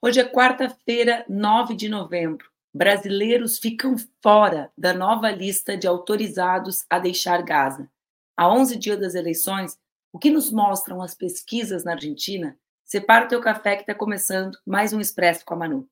Hoje é quarta-feira, 9 de novembro. Brasileiros ficam fora da nova lista de autorizados a deixar Gaza. Há 11 dias das eleições, o que nos mostram as pesquisas na Argentina? Separa o teu café que está começando mais um Expresso com a Manu.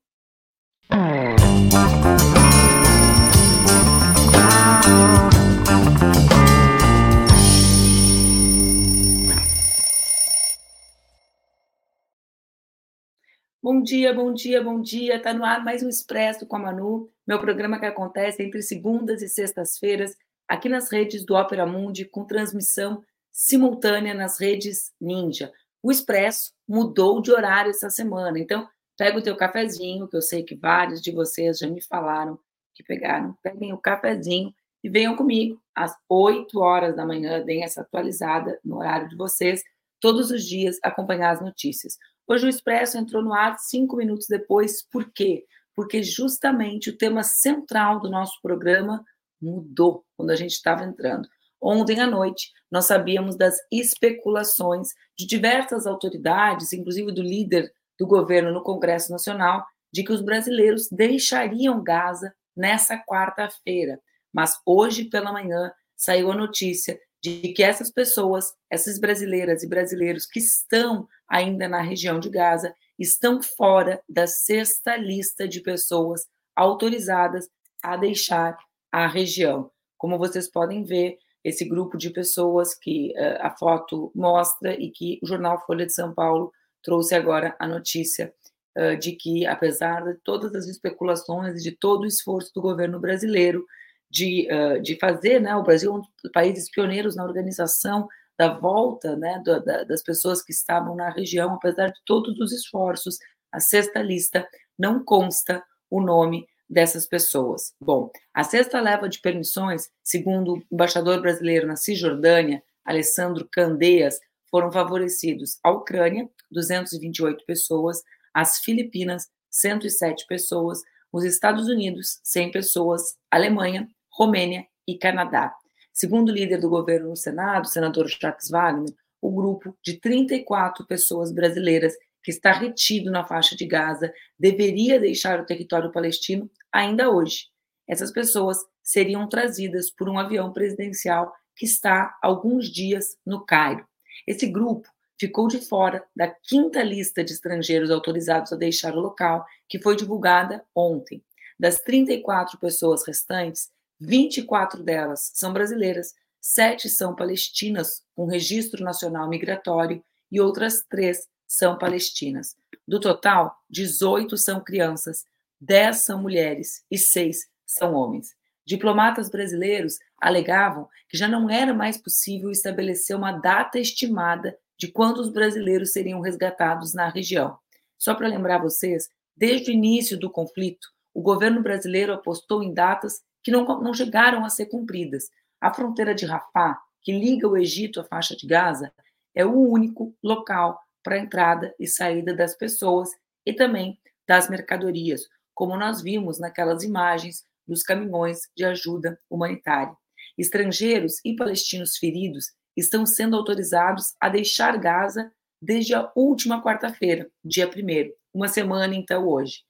Bom dia, bom dia, bom dia. Está no ar mais um Expresso com a Manu, meu programa que acontece entre segundas e sextas-feiras aqui nas redes do Opera Mundi, com transmissão simultânea nas redes Ninja. O Expresso mudou de horário essa semana, então pega o teu cafezinho, que eu sei que vários de vocês já me falaram que pegaram. Peguem o cafezinho e venham comigo às 8 horas da manhã, deem essa atualizada no horário de vocês, todos os dias acompanhar as notícias. Hoje o Expresso entrou no ar cinco minutos depois. Por quê? Porque justamente o tema central do nosso programa mudou quando a gente estava entrando. Ontem à noite, nós sabíamos das especulações de diversas autoridades, inclusive do líder do governo no Congresso Nacional, de que os brasileiros deixariam Gaza nessa quarta-feira. Mas hoje pela manhã saiu a notícia de que essas pessoas, essas brasileiras e brasileiros que estão ainda na região de Gaza, estão fora da sexta lista de pessoas autorizadas a deixar a região. Como vocês podem ver, esse grupo de pessoas que uh, a foto mostra e que o jornal Folha de São Paulo trouxe agora a notícia uh, de que, apesar de todas as especulações e de todo o esforço do governo brasileiro, de, uh, de fazer, né, o Brasil é um dos países pioneiros na organização da volta né, da, da, das pessoas que estavam na região, apesar de todos os esforços, a sexta lista não consta o nome dessas pessoas. Bom, a sexta leva de permissões, segundo o embaixador brasileiro na Cisjordânia, Alessandro Candeias, foram favorecidos a Ucrânia, 228 pessoas, as Filipinas, 107 pessoas, os Estados Unidos, 100 pessoas, Alemanha, Romênia e Canadá. Segundo o líder do governo no Senado, senador Jacques Wagner, o grupo de 34 pessoas brasileiras que está retido na faixa de Gaza deveria deixar o território palestino ainda hoje. Essas pessoas seriam trazidas por um avião presidencial que está há alguns dias no Cairo. Esse grupo ficou de fora da quinta lista de estrangeiros autorizados a deixar o local, que foi divulgada ontem. Das 34 pessoas restantes, 24 delas são brasileiras, sete são palestinas, com registro nacional migratório, e outras três são palestinas. Do total, 18 são crianças, 10 são mulheres e 6 são homens. Diplomatas brasileiros alegavam que já não era mais possível estabelecer uma data estimada de quando os brasileiros seriam resgatados na região. Só para lembrar vocês, desde o início do conflito, o governo brasileiro apostou em datas que não, não chegaram a ser cumpridas. A fronteira de Rafah, que liga o Egito à faixa de Gaza, é o único local para entrada e saída das pessoas e também das mercadorias, como nós vimos naquelas imagens dos caminhões de ajuda humanitária. Estrangeiros e palestinos feridos estão sendo autorizados a deixar Gaza desde a última quarta-feira, dia 1 uma semana então hoje.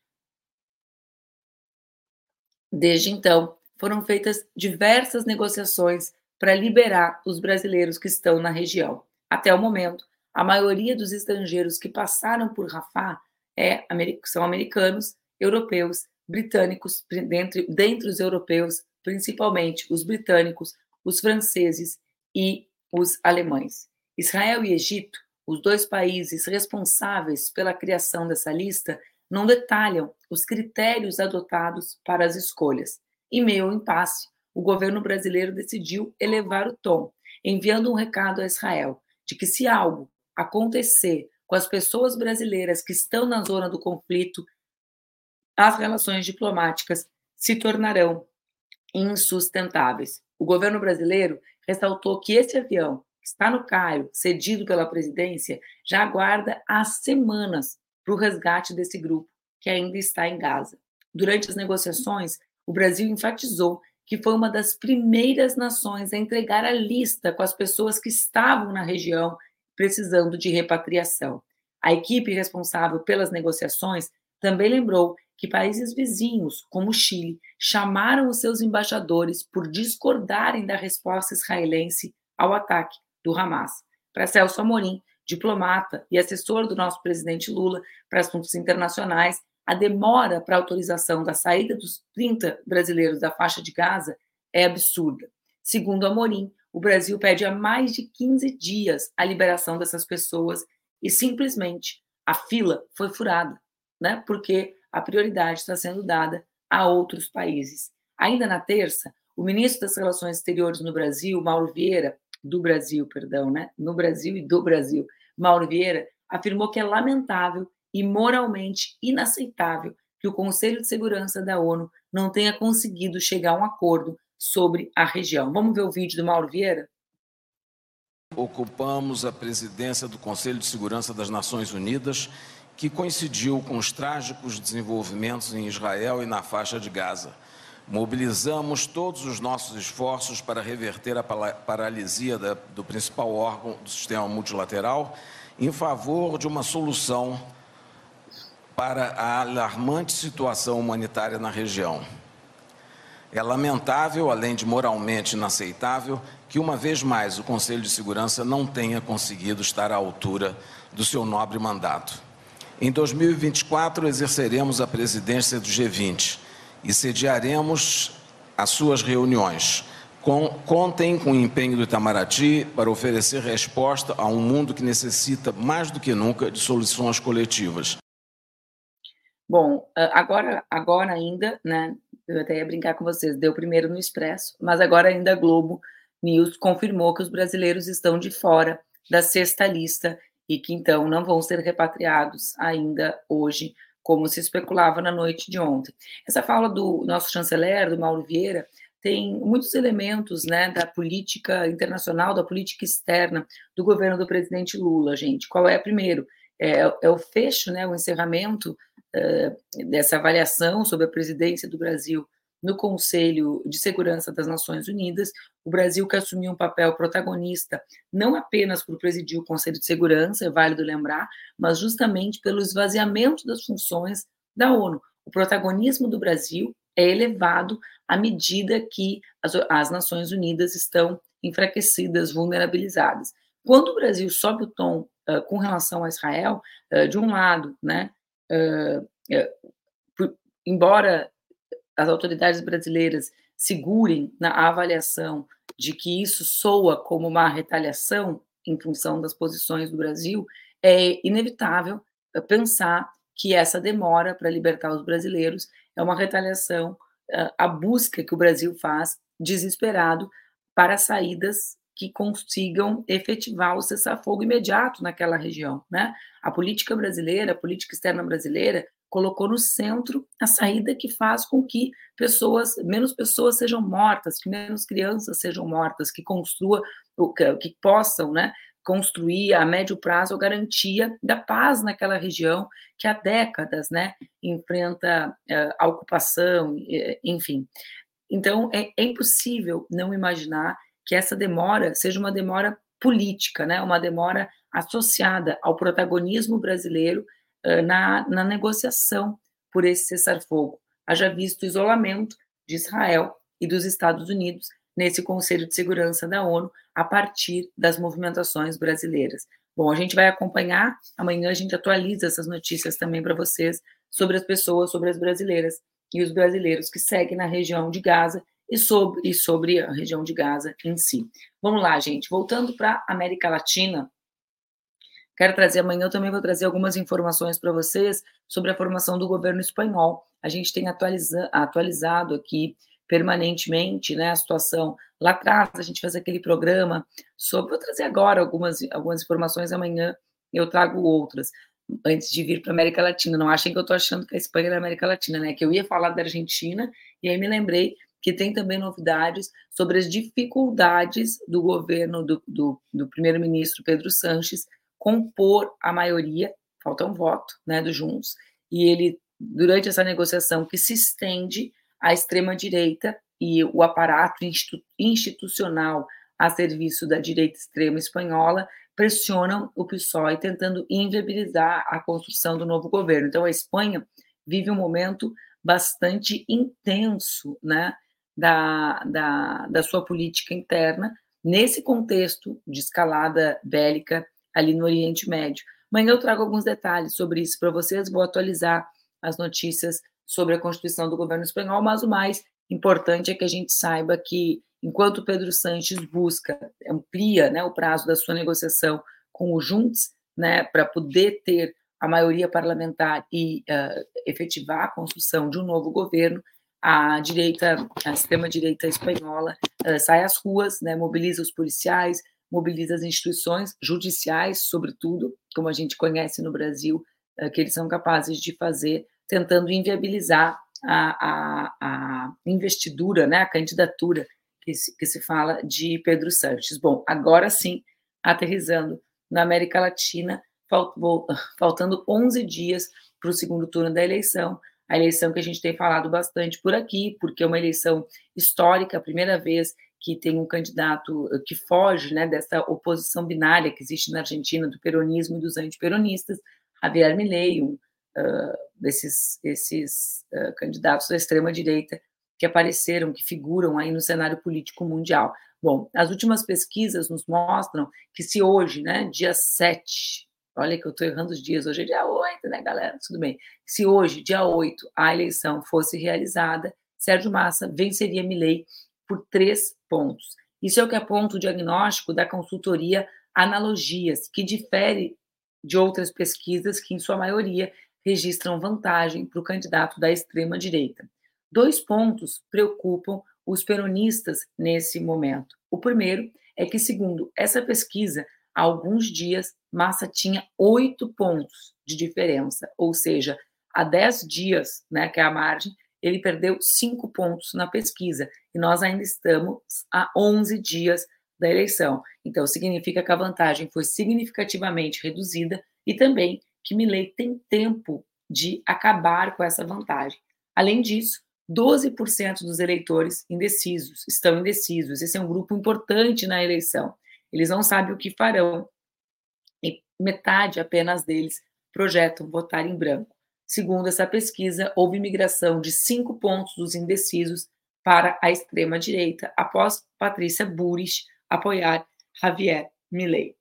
Desde então, foram feitas diversas negociações para liberar os brasileiros que estão na região. Até o momento, a maioria dos estrangeiros que passaram por Rafah é, são americanos, europeus, britânicos, dentre, dentre os europeus, principalmente os britânicos, os franceses e os alemães. Israel e Egito, os dois países responsáveis pela criação dessa lista, não detalham os critérios adotados para as escolhas. Em meio ao impasse, o governo brasileiro decidiu elevar o tom, enviando um recado a Israel de que se algo acontecer com as pessoas brasileiras que estão na zona do conflito, as relações diplomáticas se tornarão insustentáveis. O governo brasileiro ressaltou que esse avião, que está no Cairo, cedido pela presidência, já aguarda há semanas para o resgate desse grupo que ainda está em Gaza. Durante as negociações, o Brasil enfatizou que foi uma das primeiras nações a entregar a lista com as pessoas que estavam na região precisando de repatriação. A equipe responsável pelas negociações também lembrou que países vizinhos, como o Chile, chamaram os seus embaixadores por discordarem da resposta israelense ao ataque do Hamas. Para Celso Amorim, diplomata e assessor do nosso presidente Lula para assuntos internacionais, a demora para a autorização da saída dos 30 brasileiros da faixa de Gaza é absurda. Segundo Amorim, o Brasil pede há mais de 15 dias a liberação dessas pessoas e simplesmente a fila foi furada, né? Porque a prioridade está sendo dada a outros países. Ainda na terça, o ministro das Relações Exteriores no Brasil, Mauro Vieira, do Brasil, perdão, né? No Brasil e do Brasil, Mauro Vieira afirmou que é lamentável e moralmente inaceitável que o Conselho de Segurança da ONU não tenha conseguido chegar a um acordo sobre a região. Vamos ver o vídeo do Mauro Vieira? Ocupamos a presidência do Conselho de Segurança das Nações Unidas, que coincidiu com os trágicos desenvolvimentos em Israel e na faixa de Gaza. Mobilizamos todos os nossos esforços para reverter a paralisia do principal órgão do sistema multilateral em favor de uma solução para a alarmante situação humanitária na região. É lamentável, além de moralmente inaceitável, que uma vez mais o Conselho de Segurança não tenha conseguido estar à altura do seu nobre mandato. Em 2024, exerceremos a presidência do G20 e sediaremos as suas reuniões. Contem com o empenho do Itamaraty para oferecer resposta a um mundo que necessita, mais do que nunca, de soluções coletivas. Bom, agora, agora ainda, né? Eu até ia brincar com vocês, deu primeiro no Expresso, mas agora ainda a Globo News confirmou que os brasileiros estão de fora da sexta lista e que então não vão ser repatriados ainda hoje, como se especulava na noite de ontem. Essa fala do nosso chanceler, do Mauro Vieira, tem muitos elementos né, da política internacional, da política externa do governo do presidente Lula, gente. Qual é, primeiro? É, é o fecho, né, o encerramento dessa avaliação sobre a presidência do Brasil no Conselho de Segurança das Nações Unidas, o Brasil que assumiu um papel protagonista, não apenas por presidir o Conselho de Segurança, é válido lembrar, mas justamente pelo esvaziamento das funções da ONU. O protagonismo do Brasil é elevado à medida que as, as Nações Unidas estão enfraquecidas, vulnerabilizadas. Quando o Brasil sobe o tom com relação a Israel, uh, de um lado, né, por, embora as autoridades brasileiras segurem na avaliação de que isso soa como uma retaliação em função das posições do Brasil, é inevitável pensar que essa demora para libertar os brasileiros é uma retaliação à busca que o Brasil faz desesperado para saídas que consigam efetivar o cessar-fogo imediato naquela região. Né? A política brasileira, a política externa brasileira, colocou no centro a saída que faz com que pessoas, menos pessoas sejam mortas, que menos crianças sejam mortas, que construa, que possam, né, construir a médio prazo a garantia da paz naquela região que há décadas, né, enfrenta uh, a ocupação, enfim. Então é, é impossível não imaginar que essa demora seja uma demora política, né, uma demora associada ao protagonismo brasileiro uh, na, na negociação por esse cessar-fogo. Haja visto o isolamento de Israel e dos Estados Unidos nesse Conselho de Segurança da ONU a partir das movimentações brasileiras. Bom, a gente vai acompanhar, amanhã a gente atualiza essas notícias também para vocês sobre as pessoas, sobre as brasileiras e os brasileiros que seguem na região de Gaza e sobre, e sobre a região de Gaza em si. Vamos lá, gente. Voltando para a América Latina, quero trazer amanhã, eu também vou trazer algumas informações para vocês sobre a formação do governo espanhol. A gente tem atualiza, atualizado aqui permanentemente né, a situação. Lá atrás, a gente fez aquele programa sobre. Vou trazer agora algumas, algumas informações, amanhã eu trago outras antes de vir para a América Latina. Não achem que eu estou achando que a Espanha é da América Latina, né? Que eu ia falar da Argentina e aí me lembrei que tem também novidades sobre as dificuldades do governo do, do, do primeiro-ministro Pedro Sanches compor a maioria, falta um voto, né, do Juntos, e ele, durante essa negociação que se estende à extrema-direita e o aparato institu institucional a serviço da direita extrema espanhola pressionam o PSOE tentando inviabilizar a construção do novo governo. Então, a Espanha vive um momento bastante intenso, né, da, da, da sua política interna, nesse contexto de escalada bélica ali no Oriente Médio. Amanhã eu trago alguns detalhes sobre isso para vocês, vou atualizar as notícias sobre a constituição do governo espanhol, mas o mais importante é que a gente saiba que, enquanto Pedro Sanches busca, amplia né, o prazo da sua negociação com o Junts, né, para poder ter a maioria parlamentar e uh, efetivar a construção de um novo governo, a direita, a extrema-direita espanhola sai às ruas, né, mobiliza os policiais, mobiliza as instituições judiciais, sobretudo, como a gente conhece no Brasil, uh, que eles são capazes de fazer, tentando inviabilizar a, a, a investidura, né, a candidatura que se, que se fala de Pedro Sanches. Bom, agora sim, aterrizando na América Latina, faltando 11 dias para o segundo turno da eleição, a eleição que a gente tem falado bastante por aqui, porque é uma eleição histórica, a primeira vez que tem um candidato que foge né, dessa oposição binária que existe na Argentina do peronismo e dos antiperonistas, Javier Milei, um uh, desses esses, uh, candidatos da extrema-direita que apareceram, que figuram aí no cenário político mundial. Bom, as últimas pesquisas nos mostram que se hoje, né, dia 7 Olha que eu estou errando os dias, hoje é dia 8, né, galera? Tudo bem. Se hoje, dia 8, a eleição fosse realizada, Sérgio Massa venceria Milley por três pontos. Isso é o que aponta o diagnóstico da consultoria Analogias, que difere de outras pesquisas que, em sua maioria, registram vantagem para o candidato da extrema-direita. Dois pontos preocupam os peronistas nesse momento. O primeiro é que, segundo essa pesquisa, há alguns dias, Massa tinha oito pontos de diferença, ou seja, há dez dias, né, que é a margem, ele perdeu cinco pontos na pesquisa, e nós ainda estamos a 11 dias da eleição. Então, significa que a vantagem foi significativamente reduzida e também que Milley tem tempo de acabar com essa vantagem. Além disso, 12% dos eleitores indecisos estão indecisos. Esse é um grupo importante na eleição. Eles não sabem o que farão. E metade apenas deles projetam votar em branco. Segundo essa pesquisa, houve migração de cinco pontos dos indecisos para a extrema-direita após Patrícia Burris apoiar Javier Milei.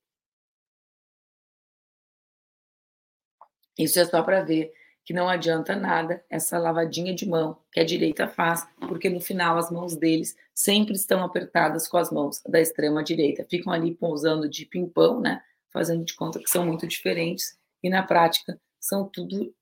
Isso é só para ver que não adianta nada essa lavadinha de mão que a direita faz, porque no final as mãos deles sempre estão apertadas com as mãos da extrema direita. Ficam ali pousando de pimpão, né? Fazendo de conta que são muito diferentes e na prática são tudo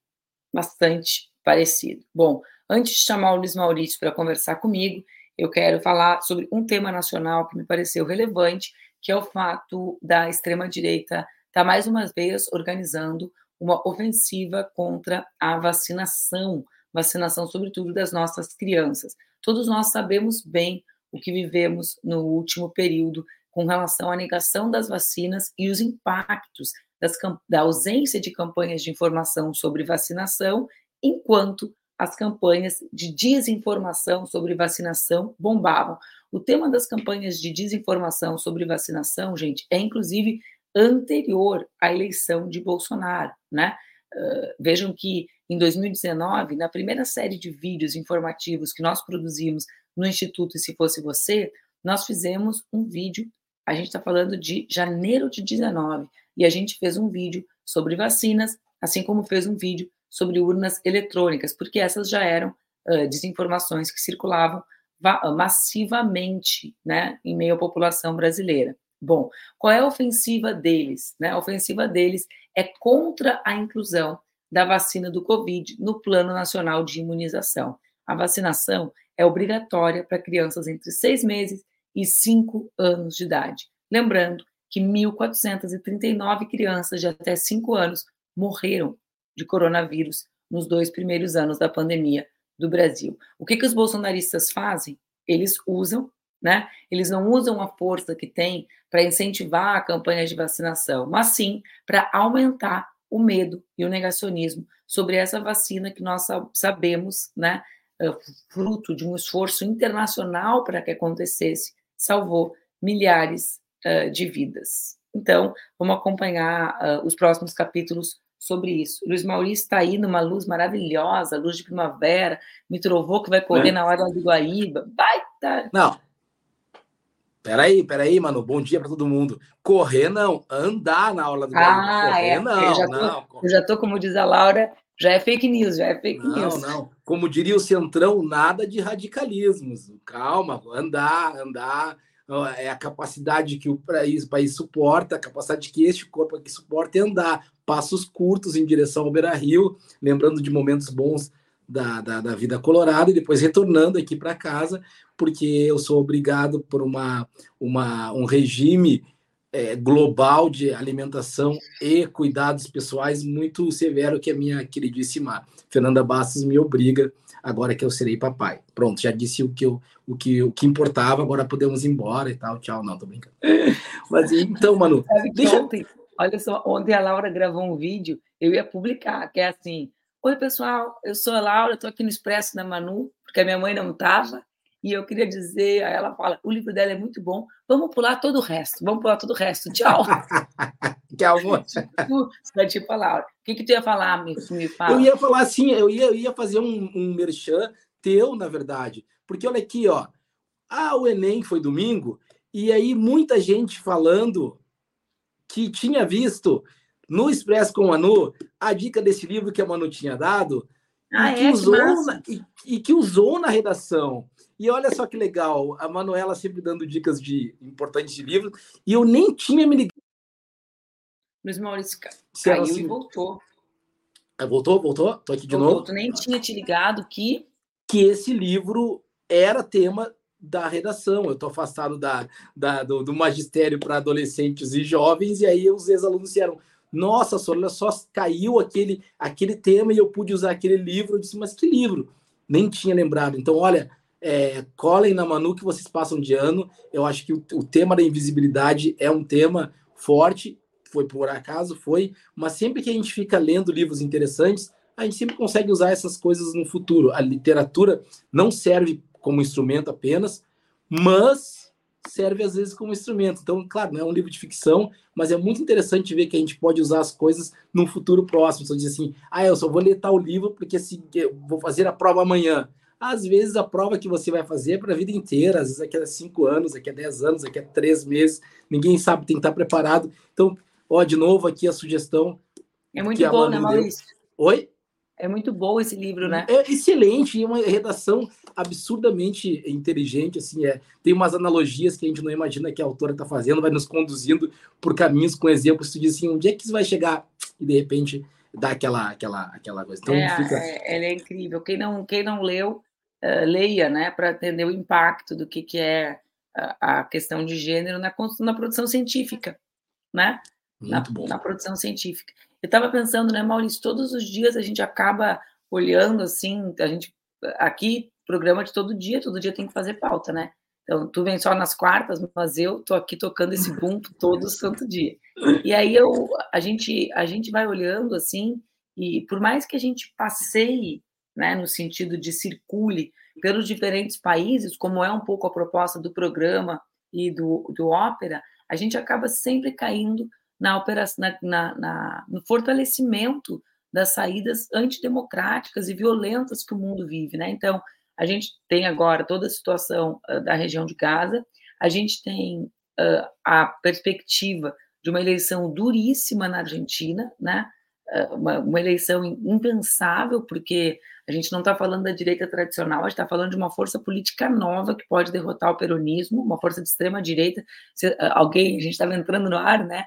bastante parecido. Bom, antes de chamar o Luiz Maurício para conversar comigo, eu quero falar sobre um tema nacional que me pareceu relevante, que é o fato da extrema direita estar tá mais uma vez organizando uma ofensiva contra a vacinação, vacinação, sobretudo, das nossas crianças. Todos nós sabemos bem o que vivemos no último período com relação à negação das vacinas e os impactos das, da ausência de campanhas de informação sobre vacinação, enquanto as campanhas de desinformação sobre vacinação bombavam. O tema das campanhas de desinformação sobre vacinação, gente, é inclusive anterior à eleição de Bolsonaro, né? Uh, vejam que em 2019, na primeira série de vídeos informativos que nós produzimos no Instituto E Se Fosse Você, nós fizemos um vídeo, a gente está falando de janeiro de 19, e a gente fez um vídeo sobre vacinas, assim como fez um vídeo sobre urnas eletrônicas, porque essas já eram uh, desinformações que circulavam massivamente né, em meio à população brasileira. Bom, qual é a ofensiva deles? Né? A ofensiva deles é contra a inclusão da vacina do Covid no Plano Nacional de Imunização. A vacinação é obrigatória para crianças entre seis meses e cinco anos de idade. Lembrando que 1.439 crianças de até cinco anos morreram de coronavírus nos dois primeiros anos da pandemia do Brasil. O que, que os bolsonaristas fazem? Eles usam né? Eles não usam a força que têm para incentivar a campanha de vacinação, mas sim para aumentar o medo e o negacionismo sobre essa vacina que nós sabemos, né, fruto de um esforço internacional para que acontecesse, salvou milhares uh, de vidas. Então, vamos acompanhar uh, os próximos capítulos sobre isso. Luiz Maurício está aí numa luz maravilhosa, luz de primavera, me trovou que vai correr é. na hora do Guaíba. Baita! Não. Peraí, peraí, mano. Bom dia para todo mundo. Correr não, andar na aula do. Ah, Correr é. não, eu já, tô, não. eu já tô, como diz a Laura, já é fake news, já é fake não, news. Não, não. Como diria o Centrão, nada de radicalismos. Calma, andar, andar é a capacidade que o país, o país suporta, a capacidade que este corpo aqui suporta é andar passos curtos em direção ao Beira Rio, lembrando de momentos bons da, da, da vida colorada e depois retornando aqui para casa, porque eu sou obrigado por uma, uma, um regime é, global de alimentação e cuidados pessoais muito severo que a minha queridíssima Fernanda Bastos me obriga agora que eu serei papai. Pronto, já disse o que, eu, o que, o que importava, agora podemos ir embora e tal. Tchau, não, tô brincando. Mas então, Manu, deixa... Ontem, olha só, ontem a Laura gravou um vídeo, eu ia publicar, que é assim, Oi, pessoal, eu sou a Laura, estou aqui no Expresso da Manu, porque a minha mãe não estava, e eu queria dizer, ela fala, o livro dela é muito bom, vamos pular todo o resto, vamos pular todo o resto, tchau. Tchau, moça. Tipo, tipo a Laura. O que, que tu ia falar, me, me fala? Eu ia falar assim, eu ia, eu ia fazer um, um merchan teu, na verdade, porque olha aqui, ó, ah, o Enem foi domingo, e aí muita gente falando que tinha visto no Expresso com a Manu a dica desse livro que a Manu tinha dado, ah, e, que é? usou que na, e, e, que usou na redação. E olha só que legal, a Manuela sempre dando dicas de importantes de livros, e eu nem tinha me ligado. Luiz Maurício caiu assim... e voltou. Ah, voltou? Voltou? Tô aqui de voltou. novo. Tu nem tinha te ligado que... Que esse livro era tema da redação. Eu estou afastado da, da do, do, magistério para adolescentes e jovens, e aí os ex-alunos disseram: Nossa, Sorla, só caiu aquele, aquele tema e eu pude usar aquele livro. Eu disse: Mas que livro? Nem tinha lembrado. Então, olha, é, colhem na Manu que vocês passam de ano. Eu acho que o, o tema da invisibilidade é um tema forte, foi por acaso, foi, mas sempre que a gente fica lendo livros interessantes, a gente sempre consegue usar essas coisas no futuro. A literatura não serve como instrumento apenas, mas serve às vezes como instrumento. Então, claro, não é um livro de ficção, mas é muito interessante ver que a gente pode usar as coisas no futuro próximo. Você diz assim, ah, eu só vou ler tal livro porque se, eu vou fazer a prova amanhã. Às vezes a prova que você vai fazer é para a vida inteira, às vezes daqui a cinco anos, daqui a dez anos, daqui a três meses, ninguém sabe, tem que estar preparado. Então, ó, de novo aqui a sugestão. É muito bom, né, Maurício? Oi? É muito bom esse livro, né? É excelente, e uma redação absurdamente inteligente, assim, é. Tem umas analogias que a gente não imagina que a autora está fazendo, vai nos conduzindo por caminhos com exemplos, tu diz assim, onde é que isso vai chegar? E de repente dá aquela aquela aquela coisa. Então, é, fica... é, ela é incrível. Quem não quem não leu, uh, leia, né, para entender o impacto do que, que é a, a questão de gênero na, na produção científica, né? Na, na, produção científica. Eu estava pensando, né, Maurício, todos os dias a gente acaba olhando assim, a gente aqui programa de todo dia, todo dia tem que fazer pauta, né? Então, tu vem só nas quartas, mas eu tô aqui tocando esse boom todo santo dia. E aí eu, a gente, a gente vai olhando assim, e por mais que a gente passeie né, no sentido de circule pelos diferentes países, como é um pouco a proposta do programa e do, do ópera, a gente acaba sempre caindo na, operação, na, na, na, no fortalecimento das saídas antidemocráticas e violentas que o mundo vive. Né? Então, a gente tem agora toda a situação uh, da região de Gaza, a gente tem uh, a perspectiva de uma eleição duríssima na Argentina, né? uma, uma, eleição impensável, porque a gente não está falando da direita tradicional, a gente está falando de uma força política nova que pode derrotar o peronismo, uma força de extrema direita. Se, alguém, a gente estava entrando no ar, né?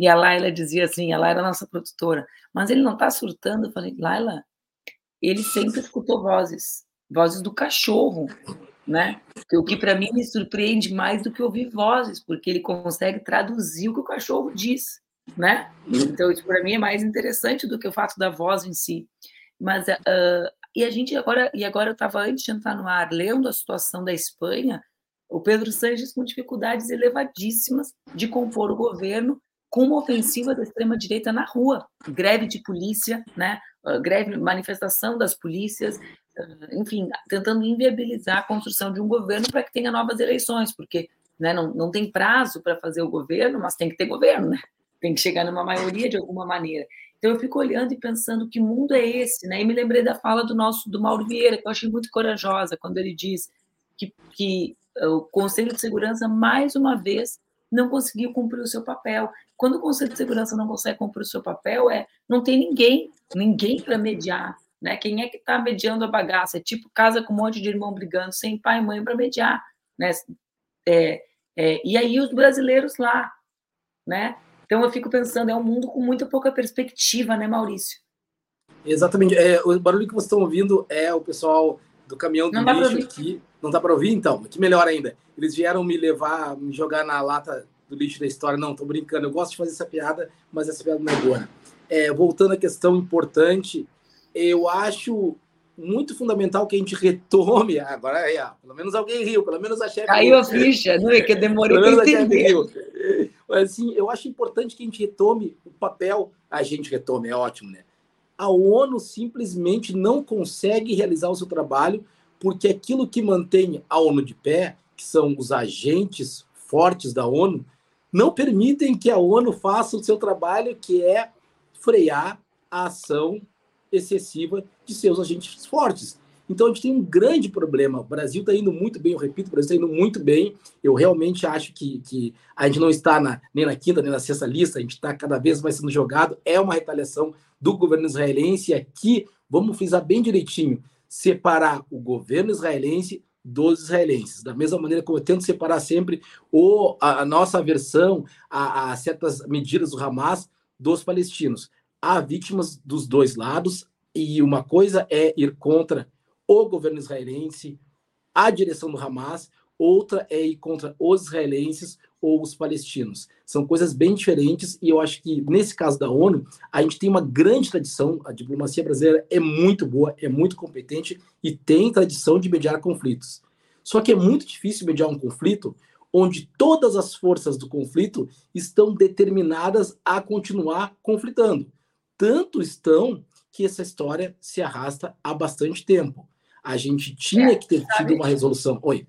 E a Laila dizia assim, a Laila é nossa produtora, mas ele não está surtando. Eu falei, Laila, ele sempre escutou vozes, vozes do cachorro, né? O que para mim me surpreende mais do que ouvir vozes, porque ele consegue traduzir o que o cachorro diz né? Então, isso para mim é mais interessante do que o fato da voz em si. Mas, uh, e a gente agora, e agora eu estava antes de entrar no ar, lendo a situação da Espanha, o Pedro Sánchez com dificuldades elevadíssimas de compor o governo com uma ofensiva da extrema-direita na rua, greve de polícia, né? Uh, greve, manifestação das polícias, uh, enfim, tentando inviabilizar a construção de um governo para que tenha novas eleições, porque né, não, não tem prazo para fazer o governo, mas tem que ter governo, né? tem que chegar numa maioria de alguma maneira. Então eu fico olhando e pensando que mundo é esse, né? E me lembrei da fala do nosso do Mauro Vieira, que eu achei muito corajosa quando ele diz que, que o Conselho de Segurança mais uma vez não conseguiu cumprir o seu papel. Quando o Conselho de Segurança não consegue cumprir o seu papel, é não tem ninguém, ninguém para mediar, né? Quem é que está mediando a bagaça? É tipo casa com um monte de irmão brigando, sem pai e mãe para mediar, né? É, é, e aí os brasileiros lá, né? Então eu fico pensando, é um mundo com muita pouca perspectiva, né, Maurício? Exatamente. É, o barulho que vocês estão ouvindo é o pessoal do caminhão do Não lixo aqui. Não dá para ouvir, então? Que melhor ainda. Eles vieram me levar, me jogar na lata do lixo da história. Não, tô brincando. Eu gosto de fazer essa piada, mas essa piada não é boa. É, voltando à questão importante, eu acho muito fundamental que a gente retome. Agora aí, ó, pelo menos alguém riu, pelo menos a chefe. Caiu a ficha, não é que eu demorei para entender. Assim, eu acho importante que a gente retome o papel. A gente retome, é ótimo, né? A ONU simplesmente não consegue realizar o seu trabalho porque aquilo que mantém a ONU de pé, que são os agentes fortes da ONU, não permitem que a ONU faça o seu trabalho, que é frear a ação excessiva de seus agentes fortes. Então a gente tem um grande problema. O Brasil está indo muito bem, eu repito, o Brasil está indo muito bem. Eu realmente acho que, que a gente não está na, nem na quinta nem na sexta lista, a gente está cada vez mais sendo jogado. É uma retaliação do governo israelense. E aqui, vamos frisar bem direitinho: separar o governo israelense dos israelenses. Da mesma maneira como eu tento separar sempre o, a, a nossa versão a, a certas medidas do Hamas dos palestinos há vítimas dos dois lados, e uma coisa é ir contra o governo israelense, a direção do Hamas, outra é ir contra os israelenses ou os palestinos. São coisas bem diferentes e eu acho que nesse caso da ONU, a gente tem uma grande tradição, a diplomacia brasileira é muito boa, é muito competente e tem tradição de mediar conflitos. Só que é muito difícil mediar um conflito onde todas as forças do conflito estão determinadas a continuar conflitando tanto estão que essa história se arrasta há bastante tempo. A gente tinha é, que ter tido uma resolução. Oi.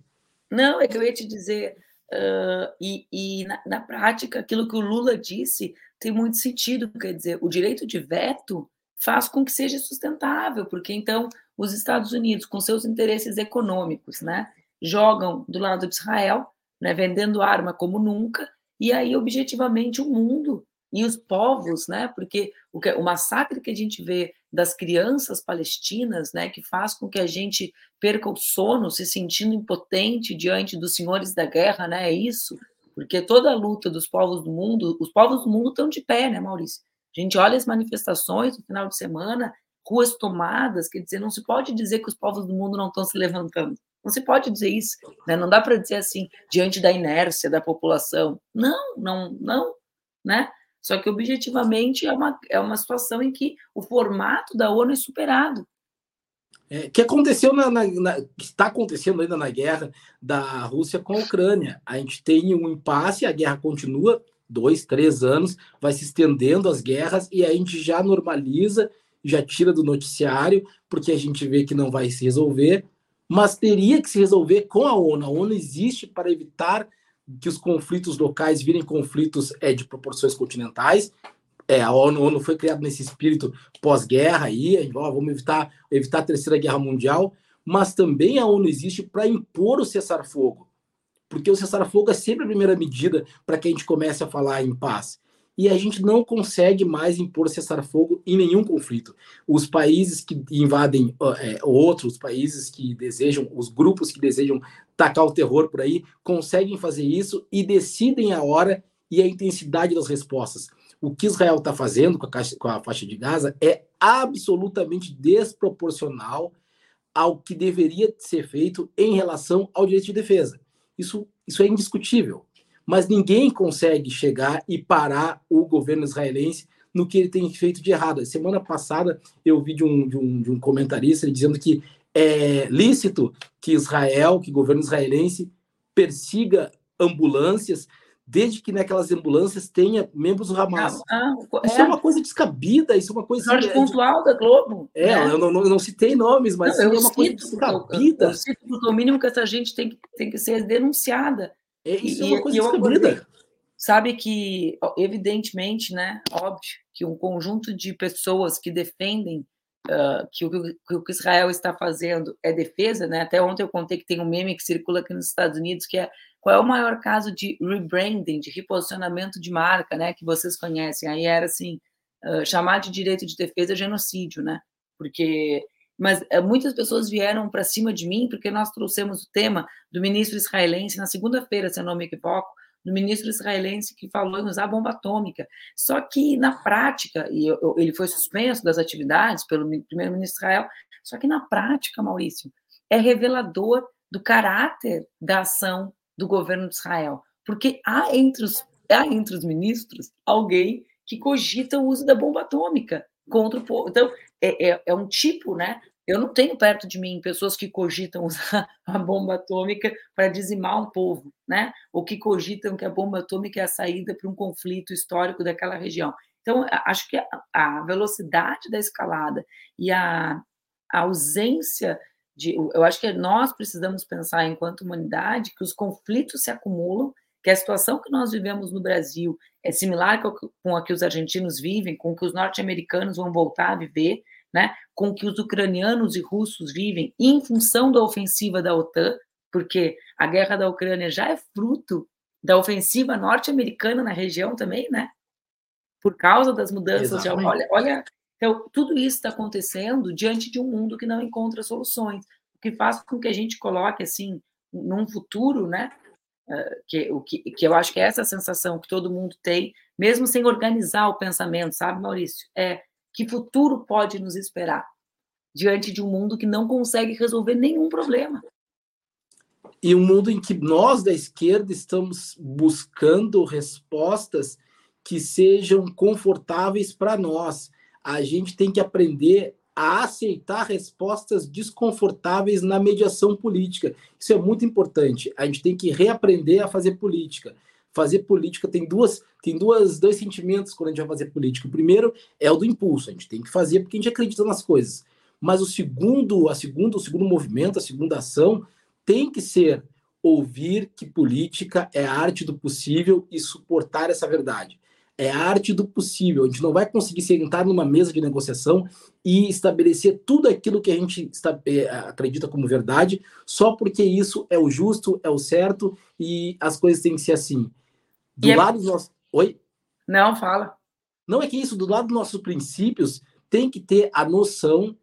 Não, é que eu ia te dizer, uh, e, e na, na, prática, aquilo que o Lula disse tem muito sentido. Quer dizer, o direito de veto faz com que seja sustentável, porque então os Estados Unidos, com seus interesses econômicos, né, jogam do lado de Israel, né, vendendo arma como nunca, e aí, objetivamente, o mundo e os povos, né? Porque o, que, o massacre que a gente vê das crianças palestinas, né, que faz com que a gente perca o sono, se sentindo impotente diante dos senhores da guerra, né? É isso, porque toda a luta dos povos do mundo, os povos do mundo estão de pé, né, Maurício? A gente olha as manifestações no final de semana, ruas tomadas, quer dizer, não se pode dizer que os povos do mundo não estão se levantando. Não se pode dizer isso, né? Não dá para dizer assim diante da inércia da população. Não, não, não, né? Só que, objetivamente, é uma, é uma situação em que o formato da ONU é superado. É, que aconteceu na, na, na, está acontecendo ainda na guerra da Rússia com a Ucrânia. A gente tem um impasse, a guerra continua dois, três anos, vai se estendendo as guerras e a gente já normaliza, já tira do noticiário, porque a gente vê que não vai se resolver, mas teria que se resolver com a ONU. A ONU existe para evitar que os conflitos locais virem conflitos é, de proporções continentais. É, a ONU, ONU foi criada nesse espírito pós-guerra aí, ó, vamos evitar, evitar a terceira guerra mundial, mas também a ONU existe para impor o cessar-fogo, porque o cessar-fogo é sempre a primeira medida para que a gente comece a falar em paz e a gente não consegue mais impor cessar-fogo em nenhum conflito. Os países que invadem é, outros países que desejam, os grupos que desejam tacar o terror por aí, conseguem fazer isso e decidem a hora e a intensidade das respostas. O que Israel está fazendo com a, caixa, com a faixa de Gaza é absolutamente desproporcional ao que deveria ser feito em relação ao direito de defesa. Isso, isso é indiscutível mas ninguém consegue chegar e parar o governo israelense no que ele tem feito de errado. Semana passada eu vi de um, de um, de um comentarista dizendo que é lícito que Israel, que o governo israelense persiga ambulâncias desde que naquelas ambulâncias tenha membros do Hamas. Ah, ah, isso é. é. uma coisa descabida, isso é uma coisa... Jorge Pontual da Globo. É, né? eu não, não, não, citei nomes, mas não, é uma cito, coisa descabida. Eu, eu cito o mínimo que essa gente tem, tem que ser denunciada. É, isso e, é uma coisa descobrida. sabe que, evidentemente, né, óbvio, que um conjunto de pessoas que defendem que, o, que o que Israel está fazendo é defesa, né? Até ontem eu contei que tem um meme que circula aqui nos Estados Unidos que é qual é o maior caso de rebranding, de reposicionamento de marca, né? Que vocês conhecem. Aí era assim, uh, chamar de direito de defesa genocídio, né? Porque mas muitas pessoas vieram para cima de mim porque nós trouxemos o tema do ministro israelense na segunda-feira, se eu não me equivoco, do ministro israelense que falou em usar bomba atômica. Só que, na prática, e eu, ele foi suspenso das atividades pelo primeiro-ministro Israel, só que, na prática, Maurício, é revelador do caráter da ação do governo de Israel. Porque há entre os, há entre os ministros alguém que cogita o uso da bomba atômica contra o povo. Então, é, é, é um tipo né, eu não tenho perto de mim pessoas que cogitam usar a bomba atômica para dizimar um povo, né? Ou que cogitam que a bomba atômica é a saída para um conflito histórico daquela região. Então, acho que a velocidade da escalada e a, a ausência de. Eu acho que nós precisamos pensar, enquanto humanidade, que os conflitos se acumulam, que a situação que nós vivemos no Brasil é similar com a que os argentinos vivem, com que os norte-americanos vão voltar a viver, né, com que os ucranianos e russos vivem em função da ofensiva da OTAN, porque a guerra da Ucrânia já é fruto da ofensiva norte-americana na região também, né? Por causa das mudanças. Já, olha, olha, então, tudo isso está acontecendo diante de um mundo que não encontra soluções, o que faz com que a gente coloque assim num futuro, né? Que, o que, que eu acho que é essa sensação que todo mundo tem, mesmo sem organizar o pensamento, sabe, Maurício? É que futuro pode nos esperar diante de um mundo que não consegue resolver nenhum problema? E um mundo em que nós da esquerda estamos buscando respostas que sejam confortáveis para nós. A gente tem que aprender a aceitar respostas desconfortáveis na mediação política. Isso é muito importante. A gente tem que reaprender a fazer política fazer política tem duas tem duas dois sentimentos quando a gente vai fazer política. O primeiro é o do impulso, a gente tem que fazer porque a gente acredita nas coisas. Mas o segundo, a segundo, o segundo movimento, a segunda ação tem que ser ouvir que política é a arte do possível e suportar essa verdade. É a arte do possível. A gente não vai conseguir sentar numa mesa de negociação e estabelecer tudo aquilo que a gente está, é, acredita como verdade, só porque isso é o justo, é o certo e as coisas têm que ser assim. Do e é lado é... dos nossos. Oi? Não, fala. Não é que isso, do lado dos nossos princípios, tem que ter a noção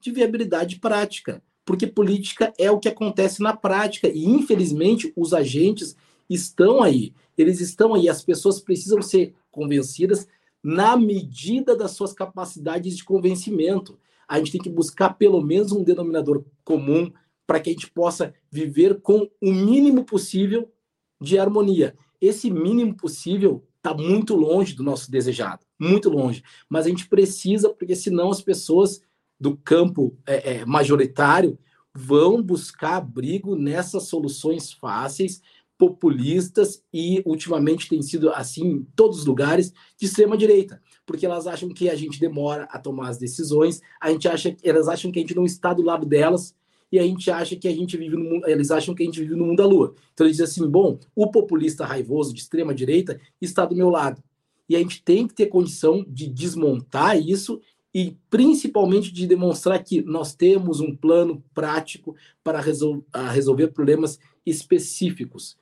de viabilidade prática. Porque política é o que acontece na prática. E, infelizmente, os agentes estão aí. Eles estão aí. As pessoas precisam ser convencidas na medida das suas capacidades de convencimento. A gente tem que buscar pelo menos um denominador comum para que a gente possa viver com o mínimo possível de harmonia esse mínimo possível está muito longe do nosso desejado, muito longe. Mas a gente precisa, porque senão as pessoas do campo é, é, majoritário vão buscar abrigo nessas soluções fáceis, populistas e ultimamente tem sido assim em todos os lugares de extrema direita, porque elas acham que a gente demora a tomar as decisões, a gente acha, elas acham que a gente não está do lado delas e a gente acha que a gente vive no mundo, eles acham que a gente vive no mundo da lua. Então eles dizem assim: bom, o populista raivoso de extrema direita está do meu lado. E a gente tem que ter condição de desmontar isso e principalmente de demonstrar que nós temos um plano prático para resol resolver problemas específicos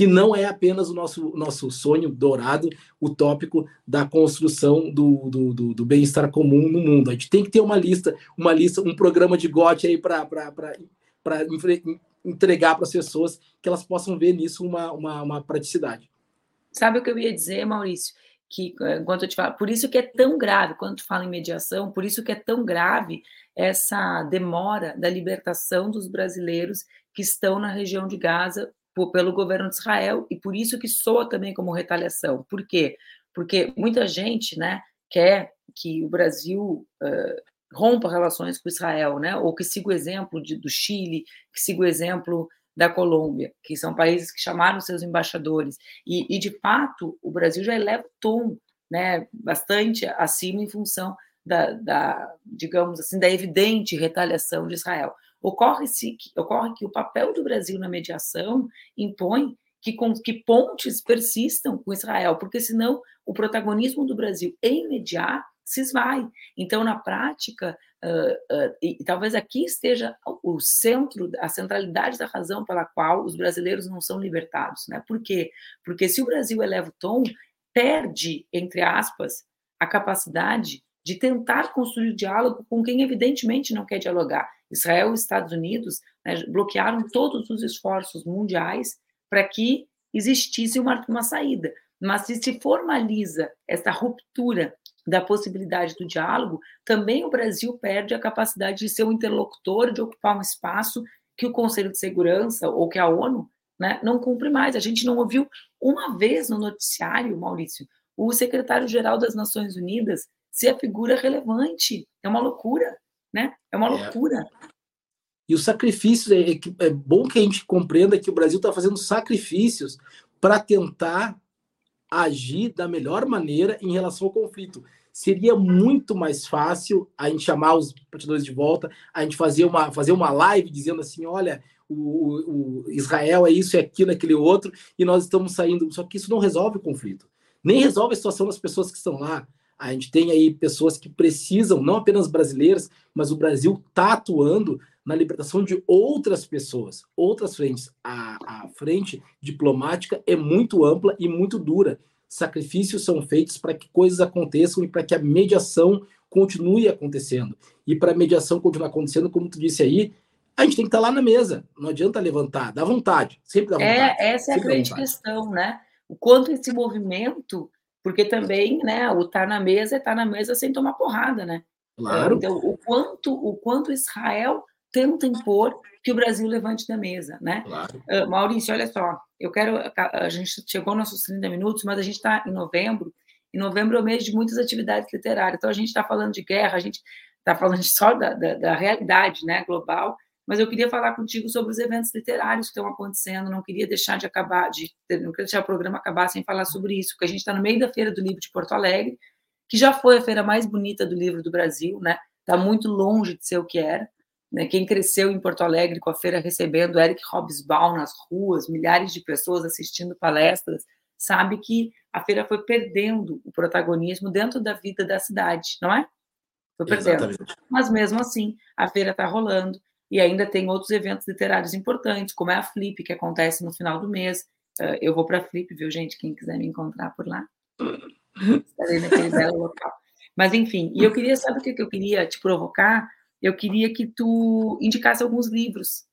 que não é apenas o nosso, nosso sonho dourado, utópico da construção do, do, do, do bem-estar comum no mundo. A gente tem que ter uma lista, uma lista, um programa de GOT aí para entregar para as pessoas que elas possam ver nisso uma, uma, uma praticidade. Sabe o que eu ia dizer, Maurício? que enquanto eu te falo, por isso que é tão grave, quando tu fala em mediação, por isso que é tão grave essa demora da libertação dos brasileiros que estão na região de Gaza pelo governo de Israel e por isso que soa também como retaliação. Por quê? Porque muita gente, né, quer que o Brasil uh, rompa relações com Israel, né, ou que siga o exemplo de, do Chile, que siga o exemplo da Colômbia, que são países que chamaram seus embaixadores. E, e de fato, o Brasil já eleva o tom, né, bastante acima em função da, da, digamos assim, da evidente retaliação de Israel. Ocorre, -se, ocorre que o papel do Brasil na mediação impõe que, com, que pontes persistam com Israel, porque senão o protagonismo do Brasil em imediato se esvai. Então, na prática, uh, uh, e talvez aqui esteja o centro, a centralidade da razão pela qual os brasileiros não são libertados. Né? Por quê? Porque se o Brasil eleva o tom, perde, entre aspas, a capacidade de tentar construir diálogo com quem evidentemente não quer dialogar. Israel e Estados Unidos né, bloquearam todos os esforços mundiais para que existisse uma, uma saída. Mas se se formaliza essa ruptura da possibilidade do diálogo, também o Brasil perde a capacidade de ser um interlocutor, de ocupar um espaço que o Conselho de Segurança ou que a ONU né, não cumpre mais. A gente não ouviu uma vez no noticiário, Maurício, o secretário-geral das Nações Unidas ser a figura relevante. É uma loucura, né? É uma é. loucura. E os sacrifícios, é, é, é bom que a gente compreenda que o Brasil está fazendo sacrifícios para tentar agir da melhor maneira em relação ao conflito. Seria muito mais fácil a gente chamar os partidores de volta, a gente fazer uma, fazer uma live dizendo assim: olha, o, o, Israel é isso, é aquilo, é aquele outro, e nós estamos saindo. Só que isso não resolve o conflito, nem resolve a situação das pessoas que estão lá. A gente tem aí pessoas que precisam, não apenas brasileiras, mas o Brasil está atuando na libertação de outras pessoas, outras frentes. A, a frente diplomática é muito ampla e muito dura. Sacrifícios são feitos para que coisas aconteçam e para que a mediação continue acontecendo. E para a mediação continuar acontecendo, como tu disse aí, a gente tem que estar tá lá na mesa. Não adianta levantar, dá vontade, sempre dá é, vontade. É, essa é a grande questão, né? O quanto esse movimento, porque também, né, o estar tá na mesa é estar tá na mesa sem tomar porrada, né? Claro. Então, o quanto, o quanto Israel tenta impor que o Brasil levante da mesa, né? Claro. Uh, Maurício, olha só, eu quero, a gente chegou nos nossos 30 minutos, mas a gente está em novembro, e novembro é o mês de muitas atividades literárias, então a gente está falando de guerra, a gente está falando só da, da, da, realidade né, global, mas eu queria falar contigo sobre os eventos literários que estão acontecendo, não queria deixar de acabar, de, não queria deixar o programa acabar sem falar sobre isso, porque a gente está no meio da Feira do Livro de Porto Alegre, que já foi a feira mais bonita do livro do Brasil, né? Está muito longe de ser o que era. Né? Quem cresceu em Porto Alegre com a feira recebendo Eric Hobsbawm nas ruas, milhares de pessoas assistindo palestras, sabe que a feira foi perdendo o protagonismo dentro da vida da cidade, não é? Foi perdendo. Exatamente. Mas mesmo assim, a feira está rolando e ainda tem outros eventos literários importantes, como é a Flip, que acontece no final do mês. Uh, eu vou para a Flip, viu, gente? Quem quiser me encontrar por lá. Estarei naquele belo local. Mas, enfim, e eu queria, sabe o que eu queria te provocar? eu queria que tu indicasse alguns livros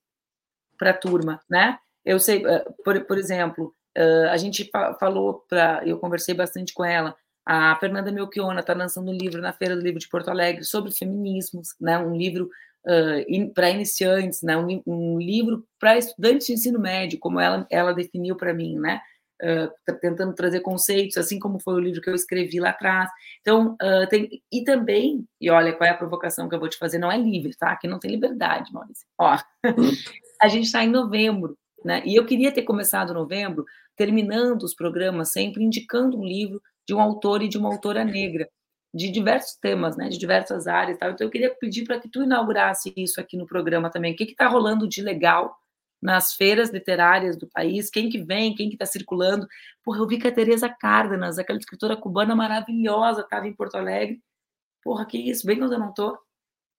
para a turma, né? Eu sei, eh, por, por exemplo, eh, a gente falou para, eu conversei bastante com ela. A Fernanda Melchiona está lançando um livro na Feira do Livro de Porto Alegre sobre feminismos, né? Um livro uh, in, para iniciantes, né? Um, um livro para estudantes de ensino médio, como ela, ela definiu para mim, né? uh, tentando trazer conceitos, assim como foi o livro que eu escrevi lá atrás. Então, uh, tem, e também, e olha qual é a provocação que eu vou te fazer, não é livre, tá? Aqui não tem liberdade, Maurício. Ó, a gente está em novembro, né? E eu queria ter começado novembro terminando os programas sempre indicando um livro de um autor e de uma autora negra, de diversos temas, né, de diversas áreas, tal. Então eu queria pedir para que tu inaugurasse isso aqui no programa também. O que está rolando de legal nas feiras literárias do país, quem que vem, quem que está circulando. Porra, eu vi que a Tereza Cárdenas, aquela escritora cubana maravilhosa, estava em Porto Alegre. Porra, que isso, bem quando eu não estou.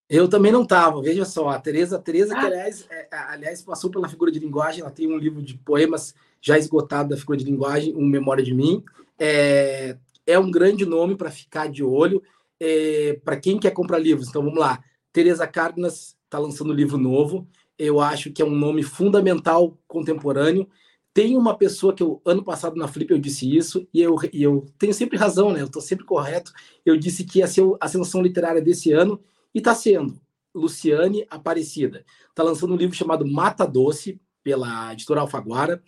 Eu também não estava, veja só, a Tereza, a Tereza ah. que aliás, é, aliás passou pela figura de linguagem, ela tem um livro de poemas já esgotado da figura de linguagem, um Memória de Mim, é, é um grande nome para ficar de olho, é, para quem quer comprar livros. Então vamos lá, Tereza Cárdenas está lançando um livro novo, eu acho que é um nome fundamental contemporâneo. Tem uma pessoa que eu, ano passado na Flip, eu disse isso, e eu, e eu tenho sempre razão, né? Eu estou sempre correto. Eu disse que ia ser a seleção literária desse ano, e está sendo. Luciane Aparecida. Está lançando um livro chamado Mata Doce, pela editora Alfaguara.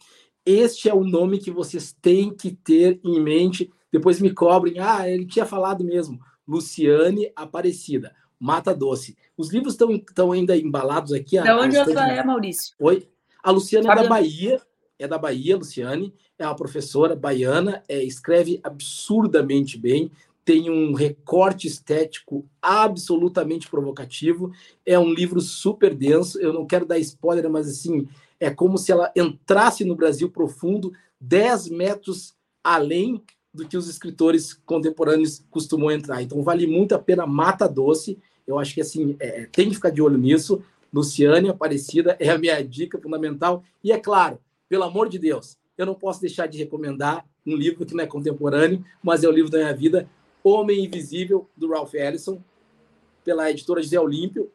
Este é o nome que vocês têm que ter em mente. Depois me cobrem. Ah, ele tinha falado mesmo. Luciane Aparecida. Mata Doce. Os livros estão ainda embalados aqui. De onde ela é, Maurício? Oi? A Luciana é da Bahia, é da Bahia, Luciane, é uma professora baiana, é, escreve absurdamente bem, tem um recorte estético absolutamente provocativo, é um livro super denso, eu não quero dar spoiler, mas assim, é como se ela entrasse no Brasil profundo 10 metros além do que os escritores contemporâneos costumam entrar. Então vale muito a pena Mata Doce. Eu acho que assim é, tem que ficar de olho nisso. Luciane Aparecida é a minha dica fundamental. E é claro, pelo amor de Deus, eu não posso deixar de recomendar um livro que não é contemporâneo, mas é o livro da minha vida, Homem Invisível, do Ralph Ellison, pela editora José Olímpio.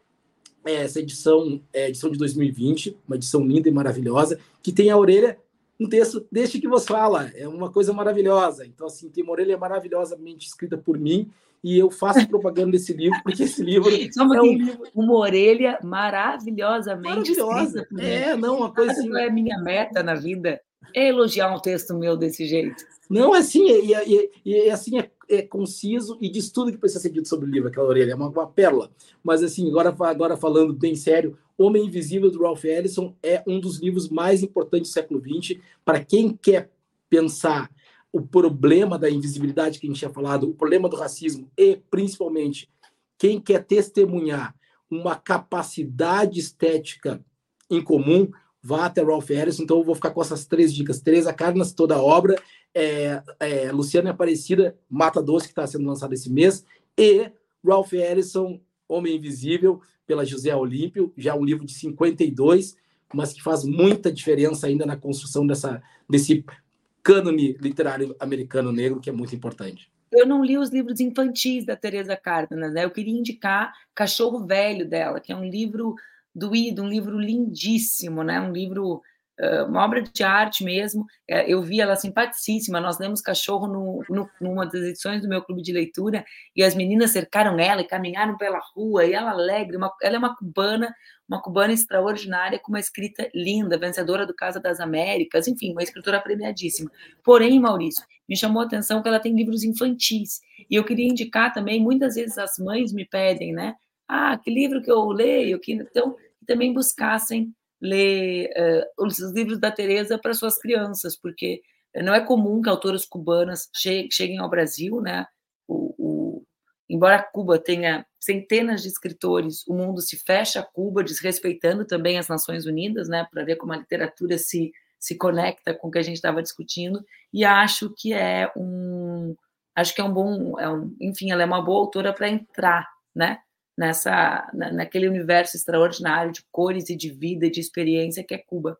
É, essa edição é edição de 2020, uma edição linda e maravilhosa, que tem a orelha um texto deste que você fala, é uma coisa maravilhosa. Então, assim, tem uma orelha maravilhosamente escrita por mim, e eu faço propaganda desse livro, porque esse livro é um livro... Uma orelha maravilhosamente Maravilhosa. É, não, uma coisa assim... é minha meta na vida, é elogiar um texto meu desse jeito. Não, assim, e, e, e assim é, é, conciso e diz tudo que precisa ser dito sobre o livro, aquela orelha, é uma, uma pérola. Mas, assim, agora, agora falando bem sério, Homem Invisível, do Ralph Ellison, é um dos livros mais importantes do século XX para quem quer pensar o problema da invisibilidade que a gente tinha falado, o problema do racismo e, principalmente, quem quer testemunhar uma capacidade estética em comum, vá até Ralph Ellison. Então, eu vou ficar com essas três dicas. Teresa Carnas, toda a obra, é, é, Luciana Aparecida, Mata Doce, que está sendo lançado esse mês, e Ralph Ellison, Homem Invisível, pela José Olímpio, já um livro de 52, mas que faz muita diferença ainda na construção dessa, desse cânone literário americano negro, que é muito importante. Eu não li os livros infantis da Teresa Cárdenas, né? Eu queria indicar Cachorro Velho dela, que é um livro doído, um livro lindíssimo, né? Um livro uma obra de arte mesmo. É, eu vi ela simpaticíssima. Nós lemos Cachorro no, no, numa das edições do meu clube de leitura e as meninas cercaram ela e caminharam pela rua. E ela alegre, uma, ela é uma cubana, uma cubana extraordinária com uma escrita linda, vencedora do Casa das Américas, enfim, uma escritora premiadíssima. Porém, Maurício, me chamou a atenção que ela tem livros infantis e eu queria indicar também. Muitas vezes as mães me pedem, né? Ah, que livro que eu leio? Que então também buscassem ler uh, os livros da Teresa para suas crianças, porque não é comum que autoras cubanas cheguem ao Brasil, né? O, o, embora Cuba tenha centenas de escritores, o mundo se fecha a Cuba, desrespeitando também as Nações Unidas, né? Para ver como a literatura se se conecta com o que a gente estava discutindo e acho que é um acho que é um bom é um, enfim ela é uma boa autora para entrar né nessa na, naquele universo extraordinário de cores e de vida e de experiência que é Cuba.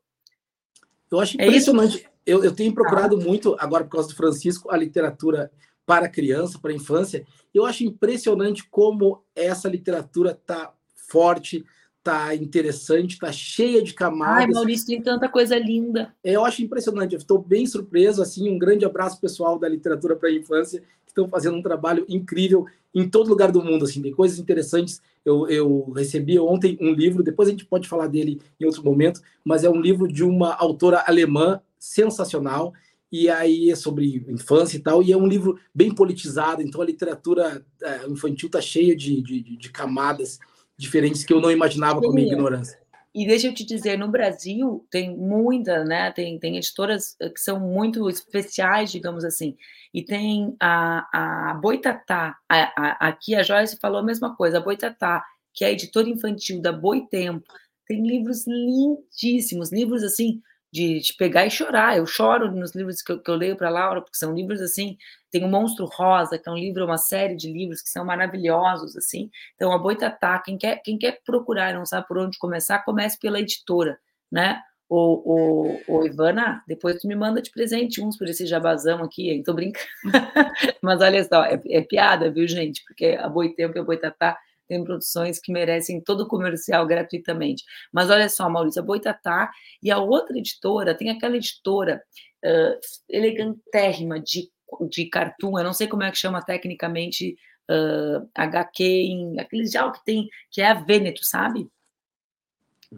Eu acho é impressionante. É eu, eu tenho procurado ah. muito, agora por causa do Francisco, a literatura para criança, para infância. Eu acho impressionante como essa literatura está forte, está interessante, está cheia de camadas. Ai, Maurício, tem tanta coisa linda. É, eu acho impressionante, eu estou bem surpreso. Assim, um grande abraço pessoal da literatura para a infância, que estão fazendo um trabalho incrível em todo lugar do mundo, assim, tem coisas interessantes. Eu, eu recebi ontem um livro, depois a gente pode falar dele em outro momento, mas é um livro de uma autora alemã sensacional, e aí é sobre infância e tal, e é um livro bem politizado, então a literatura é, infantil está cheia de, de, de, camadas diferentes que eu não imaginava com a minha ignorância. E deixa eu te dizer, no Brasil tem muita, né? Tem, tem editoras que são muito especiais, digamos assim. E tem a, a Boitatá, a, a, aqui a Joyce falou a mesma coisa, a Boitatá, que é a editora infantil da Boitempo, tem livros lindíssimos, livros assim, de, de, pegar e chorar. Eu choro nos livros que eu, que eu leio para Laura, porque são livros assim. Tem o Monstro Rosa, que é um livro, uma série de livros que são maravilhosos, assim. Então, a Boitatá, quem quer, quem quer procurar e não sabe por onde começar, comece pela editora, né? O, o, o, Ivana, depois tu me manda de presente uns por esse jabazão aqui, hein? Tô brincando. Mas olha só, é, é, piada, viu, gente? Porque a Boitempo e a Boitatá tem produções que merecem todo comercial gratuitamente. Mas olha só, Maurício, a Boitatá e a outra editora, tem aquela editora uh, elegantérrima de, de cartoon, eu não sei como é que chama tecnicamente uh, HQ, em, aquele já que tem, que é a Veneto, sabe?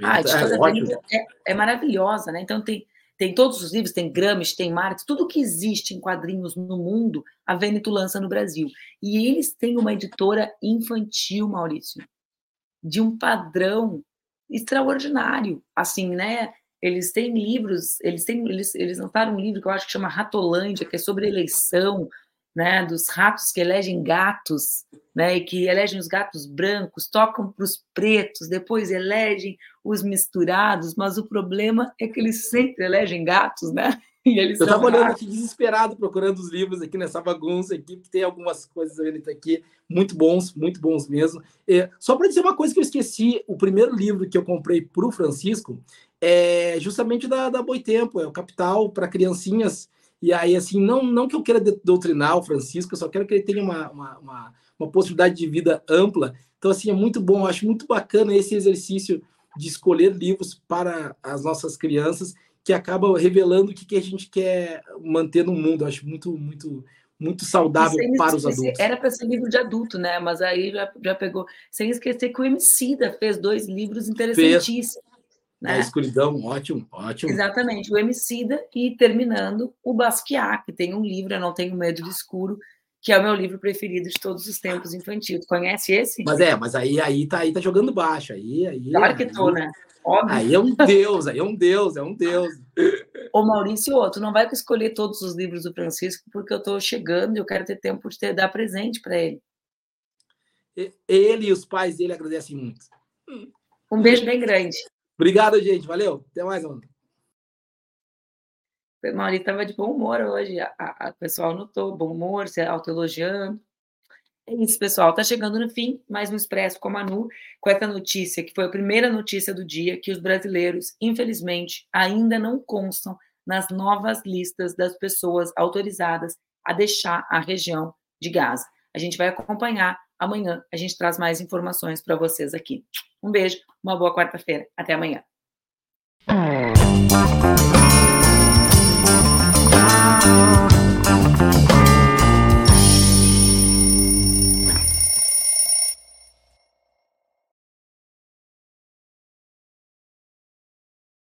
Ah, é, é, é, maravilhosa, né? Então tem, tem todos os livros, tem Gramsci, tem Marx, tudo que existe em quadrinhos no mundo, a Veneto lança no Brasil. E eles têm uma editora infantil, Maurício, de um padrão extraordinário, assim, né? Eles têm livros, eles têm, eles, eles lançaram um livro que eu acho que chama Ratolândia, que é sobre eleição, né, dos ratos que elegem gatos, né, e que elegem os gatos brancos, tocam para os pretos, depois elegem os misturados, mas o problema é que eles sempre elegem gatos, né? E eles eu estava olhando aqui desesperado, procurando os livros aqui nessa bagunça aqui, que tem algumas coisas aqui muito bons, muito bons mesmo. É, só para dizer uma coisa que eu esqueci, o primeiro livro que eu comprei para o Francisco é justamente da, da Boitempo, é o Capital para criancinhas. E aí, assim, não, não que eu queira doutrinar o Francisco, eu só quero que ele tenha uma, uma, uma, uma possibilidade de vida ampla. Então, assim, é muito bom, eu acho muito bacana esse exercício de escolher livros para as nossas crianças que acaba revelando o que, que a gente quer manter no mundo. Eu acho muito, muito, muito saudável para os adultos. Era para ser livro de adulto, né? Mas aí já, já pegou. Sem esquecer que o Emicida fez dois livros interessantíssimos. Né? A escuridão, ótimo, ótimo. Exatamente, o Emicida e terminando o Basquiat, que tem um livro, Eu Não Tenho Medo do Escuro, que é o meu livro preferido de todos os tempos infantil. Tu conhece esse? Mas é, mas aí, aí, tá, aí tá jogando baixo. Aí, aí, claro que tô, né? Óbvio. Aí é um deus, aí é um deus, é um deus. Ô Maurício, tu não vai escolher todos os livros do Francisco, porque eu estou chegando e eu quero ter tempo de ter, dar presente para ele. Ele e os pais dele agradecem muito. Um beijo bem grande. Obrigado, gente. Valeu. Até mais, mano. O estava de bom humor hoje. O pessoal notou bom humor, se autoelogiando. É isso, pessoal. Está chegando no fim mais um Expresso com a Manu, com essa notícia, que foi a primeira notícia do dia, que os brasileiros, infelizmente, ainda não constam nas novas listas das pessoas autorizadas a deixar a região de Gaza. A gente vai acompanhar amanhã. A gente traz mais informações para vocês aqui. Um beijo, uma boa quarta-feira. Até amanhã. Hum.